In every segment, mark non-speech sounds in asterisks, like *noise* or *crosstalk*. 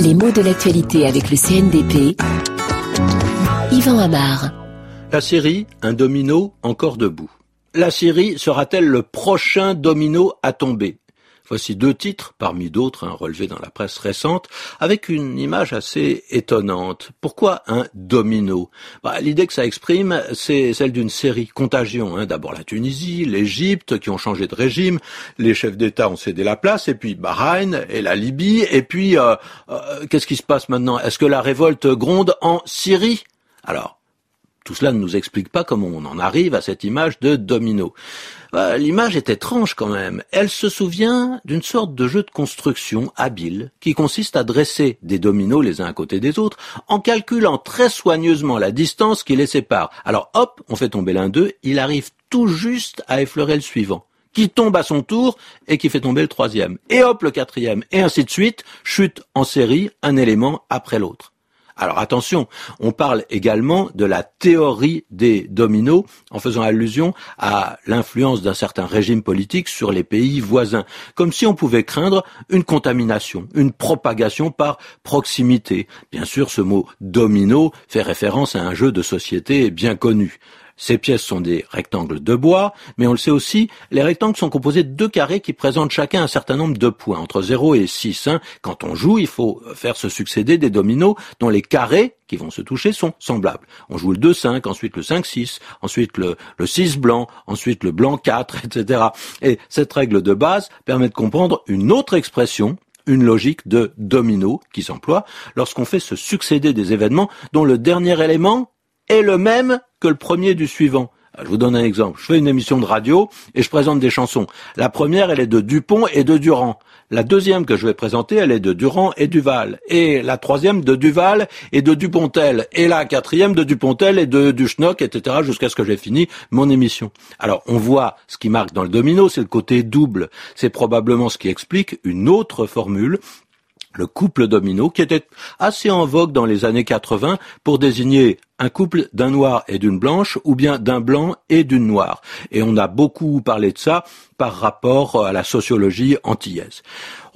Les mots de l'actualité avec le CNDP. Yvan Amar. La Syrie, un domino encore debout. La Syrie sera-t-elle le prochain domino à tomber? Voici deux titres, parmi d'autres relevés dans la presse récente, avec une image assez étonnante. Pourquoi un domino? Bah, L'idée que ça exprime, c'est celle d'une série contagion. Hein. D'abord la Tunisie, l'Égypte, qui ont changé de régime, les chefs d'État ont cédé la place, et puis Bahreïn et la Libye, et puis euh, euh, qu'est-ce qui se passe maintenant? Est-ce que la révolte gronde en Syrie? Alors, tout cela ne nous explique pas comment on en arrive à cette image de domino. Bah, l'image est étrange quand même. Elle se souvient d'une sorte de jeu de construction habile qui consiste à dresser des dominos les uns à côté des autres en calculant très soigneusement la distance qui les sépare. Alors hop, on fait tomber l'un d'eux, il arrive tout juste à effleurer le suivant qui tombe à son tour et qui fait tomber le troisième. Et hop, le quatrième, et ainsi de suite, chute en série un élément après l'autre. Alors attention, on parle également de la théorie des dominos en faisant allusion à l'influence d'un certain régime politique sur les pays voisins, comme si on pouvait craindre une contamination, une propagation par proximité. Bien sûr, ce mot domino fait référence à un jeu de société bien connu. Ces pièces sont des rectangles de bois, mais on le sait aussi, les rectangles sont composés de deux carrés qui présentent chacun un certain nombre de points, entre 0 et 6. Hein. Quand on joue, il faut faire se succéder des dominos dont les carrés qui vont se toucher sont semblables. On joue le 2-5, ensuite le 5-6, ensuite le, le 6 blanc, ensuite le blanc 4, *laughs* etc. Et cette règle de base permet de comprendre une autre expression une logique de domino qui s'emploie lorsqu'on fait se succéder des événements dont le dernier élément est le même que le premier du suivant. Je vous donne un exemple. Je fais une émission de radio et je présente des chansons. La première, elle est de Dupont et de Durand. La deuxième que je vais présenter, elle est de Durand et Duval. Et la troisième de Duval et de Dupontel. Et la quatrième de Dupontel et de Duchnock, etc. jusqu'à ce que j'ai fini mon émission. Alors, on voit ce qui marque dans le domino, c'est le côté double. C'est probablement ce qui explique une autre formule le couple domino, qui était assez en vogue dans les années 80 pour désigner un couple d'un noir et d'une blanche, ou bien d'un blanc et d'une noire. Et on a beaucoup parlé de ça par rapport à la sociologie antillaise.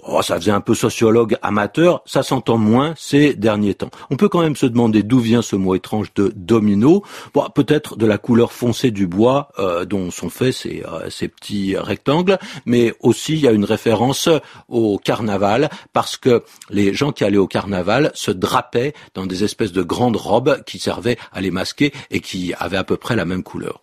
Oh, ça faisait un peu sociologue amateur, ça s'entend moins ces derniers temps. On peut quand même se demander d'où vient ce mot étrange de domino. Bon, peut-être de la couleur foncée du bois euh, dont sont faits ces, euh, ces petits rectangles, mais aussi il y a une référence au carnaval parce que les gens qui allaient au carnaval se drapaient dans des espèces de grandes robes qui servaient à les masquer et qui avaient à peu près la même couleur.